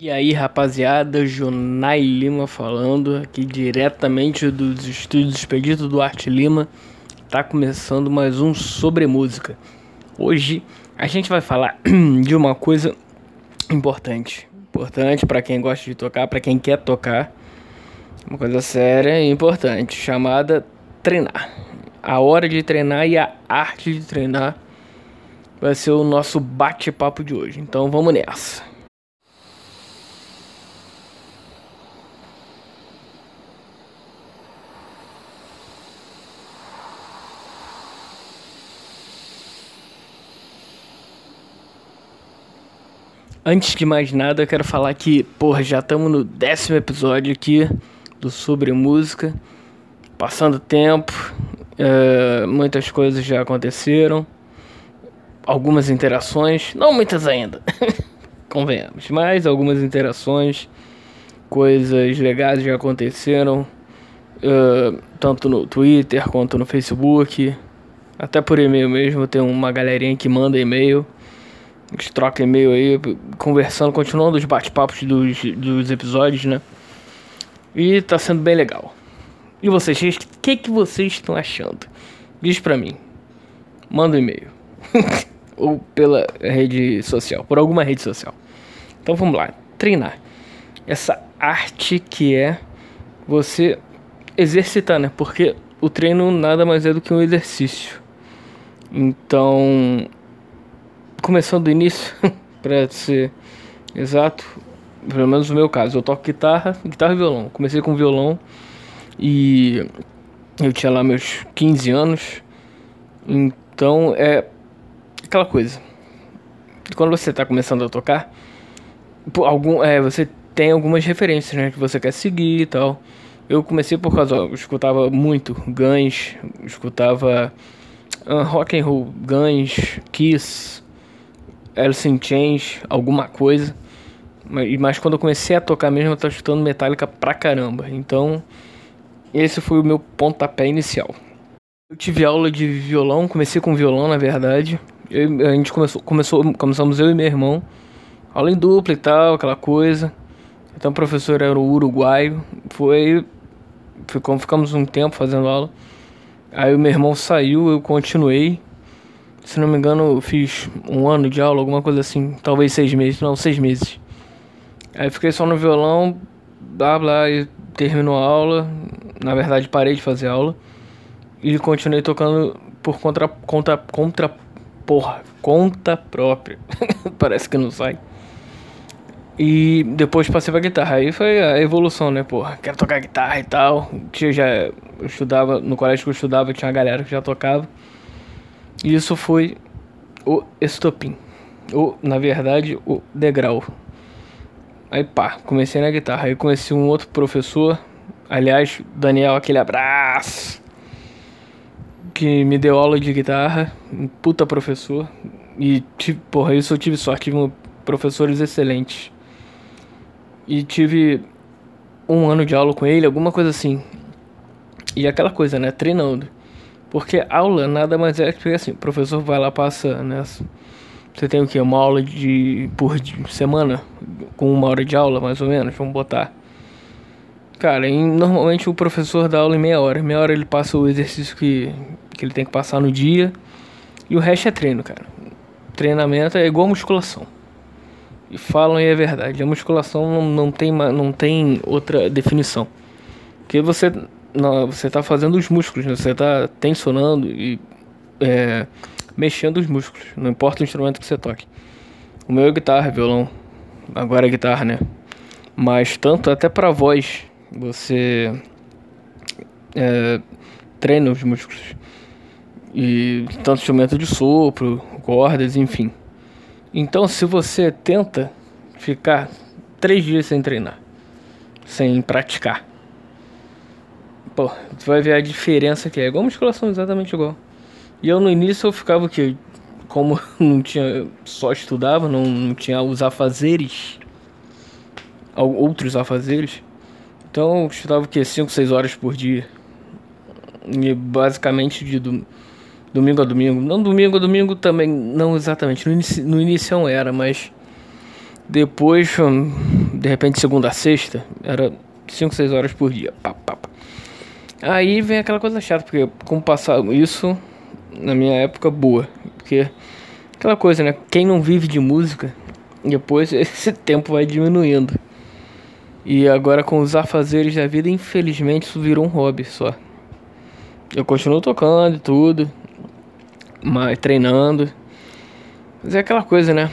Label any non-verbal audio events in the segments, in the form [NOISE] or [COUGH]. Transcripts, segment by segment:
E aí, rapaziada, Jonai Lima falando aqui diretamente dos estúdios Expedito Duarte Lima. Tá começando mais um sobre música. Hoje a gente vai falar [CLEARS THROAT] de uma coisa importante, importante para quem gosta de tocar, para quem quer tocar. Uma coisa séria e importante, chamada treinar. A hora de treinar e a arte de treinar vai ser o nosso bate-papo de hoje. Então vamos nessa. Antes de mais nada, eu quero falar que, porra, já estamos no décimo episódio aqui do Sobre Música. Passando tempo, uh, muitas coisas já aconteceram, algumas interações, não muitas ainda, [LAUGHS] convenhamos, mas algumas interações, coisas legais já aconteceram, uh, tanto no Twitter quanto no Facebook, até por e-mail mesmo, tem uma galerinha que manda e-mail a gente troca e-mail aí, conversando, continuando os bate-papos dos, dos episódios, né? E tá sendo bem legal. E vocês, o que, que vocês estão achando? Diz pra mim. Manda um e-mail. [LAUGHS] Ou pela rede social, por alguma rede social. Então vamos lá, treinar. Essa arte que é você exercitar, né? Porque o treino nada mais é do que um exercício. Então, começando do início, [LAUGHS] para ser exato, pelo menos no meu caso, eu toco guitarra, guitarra e violão. Comecei com violão e eu tinha lá meus 15 anos. Então é aquela coisa. Quando você está começando a tocar, algum, é, você tem algumas referências né, que você quer seguir e tal. Eu comecei por causa, eu escutava muito Guns, escutava uh, rock and roll, Guns, Kiss, Alice in Chains, alguma coisa. Mas, mas quando eu comecei a tocar mesmo, eu tava escutando Metallica pra caramba. Então, esse foi o meu pontapé inicial. Eu tive aula de violão, comecei com violão, na verdade. Eu, a gente começou, começou, começamos eu e meu irmão. Aula em dupla e tal, aquela coisa. Então o professor era o uruguaio. Foi. Ficou, ficamos um tempo fazendo aula. Aí o meu irmão saiu, eu continuei. Se não me engano, eu fiz um ano de aula, alguma coisa assim. Talvez seis meses, não, seis meses. Aí fiquei só no violão, blá blá, e terminou a aula. Na verdade, parei de fazer aula. E continuei tocando por conta, conta, contra, porra, conta própria. [LAUGHS] Parece que não sai. E depois passei pra guitarra. Aí foi a evolução, né, porra? Quero tocar guitarra e tal. Eu já eu estudava, no colégio que eu estudava, tinha uma galera que já tocava. E isso foi o estopim. Ou, na verdade, o degrau. Aí pá, comecei na guitarra. Aí conheci um outro professor. Aliás, Daniel, aquele abraço. Que me deu aula de guitarra. Um puta professor. E, tive, porra, isso eu tive sorte. Tive professores excelentes. E tive um ano de aula com ele, alguma coisa assim. E aquela coisa, né? Treinando. Porque aula nada mais é que assim, o professor vai lá passa, né? Você tem o que? Uma aula de por semana, com uma hora de aula, mais ou menos, vamos botar. Cara, em, normalmente o professor dá aula em meia hora. Meia hora ele passa o exercício que, que ele tem que passar no dia. E o resto é treino, cara. Treinamento é igual musculação. E falam e é verdade. A musculação não, não, tem, não tem outra definição. Porque você você está fazendo os músculos, né? você está tensionando e é, mexendo os músculos, não importa o instrumento que você toque. O meu é guitarra, violão, agora é guitarra, né? Mas tanto até para voz, você é, treina os músculos. E tanto instrumento de sopro, cordas, enfim. Então, se você tenta ficar três dias sem treinar, sem praticar, Pô, tu vai ver a diferença que é. Igual musculação, exatamente igual. E eu no início eu ficava o quê? Como [LAUGHS] não tinha. Só estudava, não, não tinha os afazeres. Outros afazeres. Então eu estudava o quê? 5, 6 horas por dia. E basicamente de do, domingo a domingo. Não domingo a domingo também, não exatamente. No, inicio, no início era, mas Depois, hum, de repente, segunda a sexta, era 5, 6 horas por dia. Pá. Aí vem aquela coisa chata, porque como passar isso na minha época boa, porque aquela coisa, né? Quem não vive de música, depois [LAUGHS] esse tempo vai diminuindo. E agora com os afazeres da vida, infelizmente isso virou um hobby só. Eu continuo tocando e tudo, mas treinando. Mas é aquela coisa, né?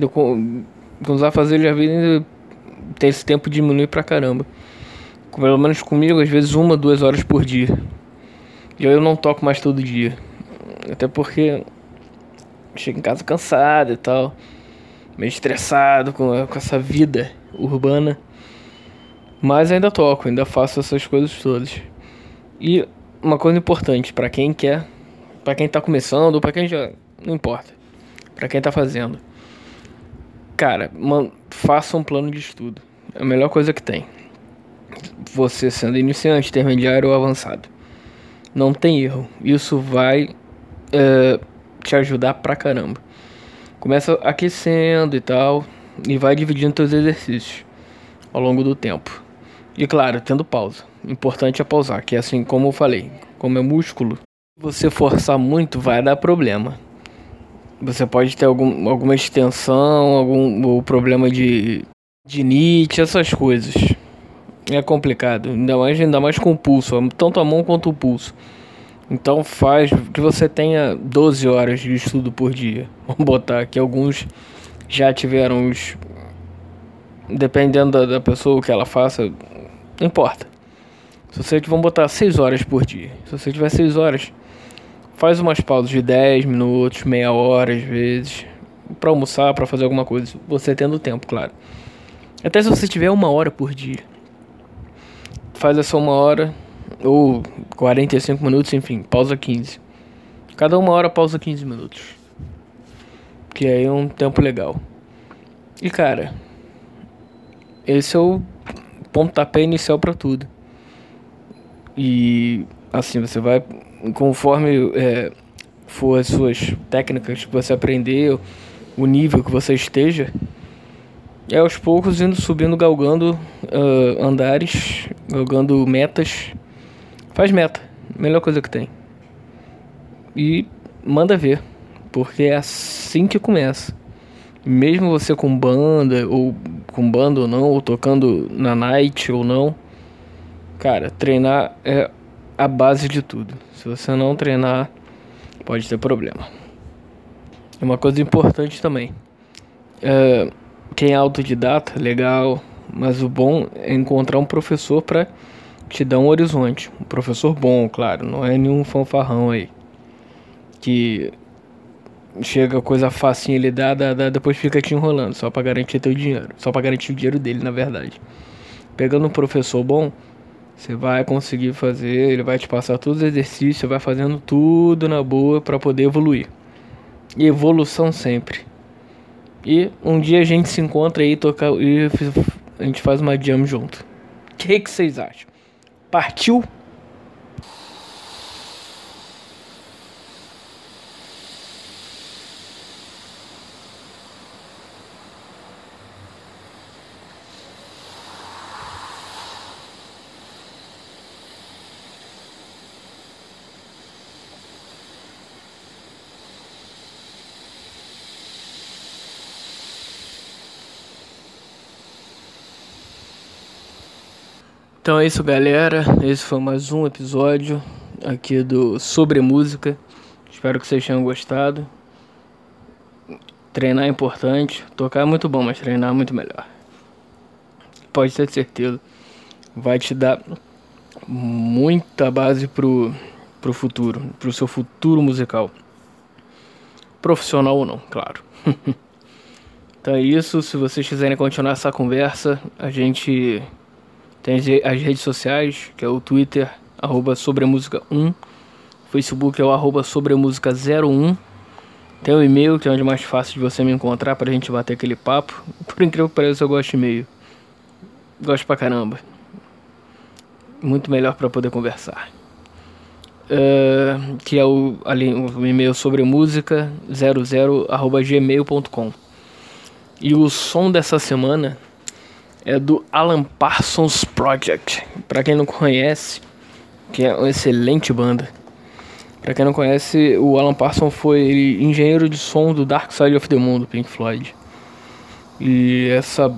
Eu, com, os afazeres da vida, tem esse tempo diminui pra caramba. Pelo menos comigo, às vezes uma, duas horas por dia. E eu não toco mais todo dia. Até porque chego em casa cansado e tal. Meio estressado com, com essa vida urbana. Mas ainda toco, ainda faço essas coisas todas. E uma coisa importante para quem quer, para quem tá começando ou para quem já não importa, para quem tá fazendo. Cara, man, faça um plano de estudo. É a melhor coisa que tem. Você sendo iniciante, intermediário ou avançado. Não tem erro. Isso vai é, te ajudar pra caramba. Começa aquecendo e tal. E vai dividindo seus exercícios ao longo do tempo. E claro, tendo pausa. Importante é pausar, que é assim como eu falei, como é músculo, você forçar muito vai dar problema. Você pode ter algum, alguma extensão, algum problema de, de NIT, essas coisas. É complicado, ainda mais, ainda mais com o pulso, tanto a mão quanto o pulso. Então faz que você tenha 12 horas de estudo por dia. [LAUGHS] Vamos botar que alguns já tiveram os. Dependendo da, da pessoa o que ela faça, não importa. Se você vamos botar 6 horas por dia. Se você tiver 6 horas, faz umas pausas de 10 minutos, meia hora às vezes, para almoçar, para fazer alguma coisa. Você tendo tempo, claro. Até se você tiver uma hora por dia. Faz essa uma hora ou 45 minutos, enfim, pausa 15. Cada uma hora pausa 15 minutos. Que aí é um tempo legal. E cara, esse é o pontapé inicial para tudo. E assim, você vai, conforme é, for as suas técnicas que você aprender, o nível que você esteja, é aos poucos indo subindo, galgando uh, andares, galgando metas. Faz meta, melhor coisa que tem. E manda ver, porque é assim que começa. Mesmo você com banda, ou com banda ou não, ou tocando na night ou não, cara, treinar é a base de tudo. Se você não treinar, pode ter problema. É uma coisa importante também. É, quem é autodidata, legal, mas o bom é encontrar um professor para te dar um horizonte. Um professor bom, claro, não é nenhum fanfarrão aí. Que chega coisa facinha, ele dá, dá, dá, depois fica te enrolando, só para garantir teu dinheiro, só para garantir o dinheiro dele, na verdade. Pegando um professor bom, você vai conseguir fazer, ele vai te passar todos os exercícios, você vai fazendo tudo na boa para poder evoluir. E evolução sempre. E um dia a gente se encontra aí tocar e a gente faz uma jam junto. O que vocês acham? Partiu? Então é isso, galera. Esse foi mais um episódio aqui do Sobre Música. Espero que vocês tenham gostado. Treinar é importante. Tocar é muito bom, mas treinar é muito melhor. Pode ter certeza. Vai te dar muita base pro, pro futuro, pro seu futuro musical. Profissional ou não, claro. [LAUGHS] então é isso. Se vocês quiserem continuar essa conversa, a gente tem as redes sociais, que é o Twitter, arroba sobremusica1. Facebook é o arroba sobremusica01. Tem o e-mail, que é onde é mais fácil de você me encontrar pra gente bater aquele papo. Por incrível que pareça, eu gosto de e-mail. Gosto pra caramba. Muito melhor para poder conversar. Uh, que é o, ali, o e-mail sobre música 00 arroba gmail.com E o som dessa semana é do Alan Parsons Project. Para quem não conhece, que é uma excelente banda. Para quem não conhece, o Alan Parsons foi engenheiro de som do Dark Side of the Moon do Pink Floyd. E essa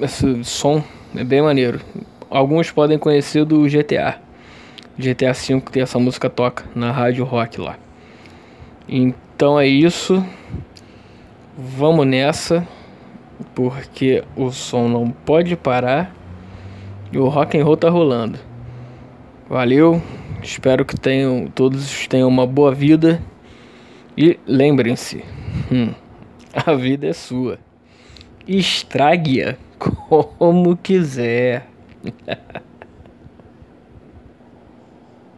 esse som é bem maneiro. Alguns podem conhecer do GTA. GTA V tem essa música toca na rádio rock lá. Então é isso. Vamos nessa, porque o som não pode parar e o rock and roll tá rolando. Valeu, espero que tenham todos tenham uma boa vida e lembrem-se, hum, [LAUGHS] a vida é sua. Estrague-a [LAUGHS] como quiser. [LAUGHS]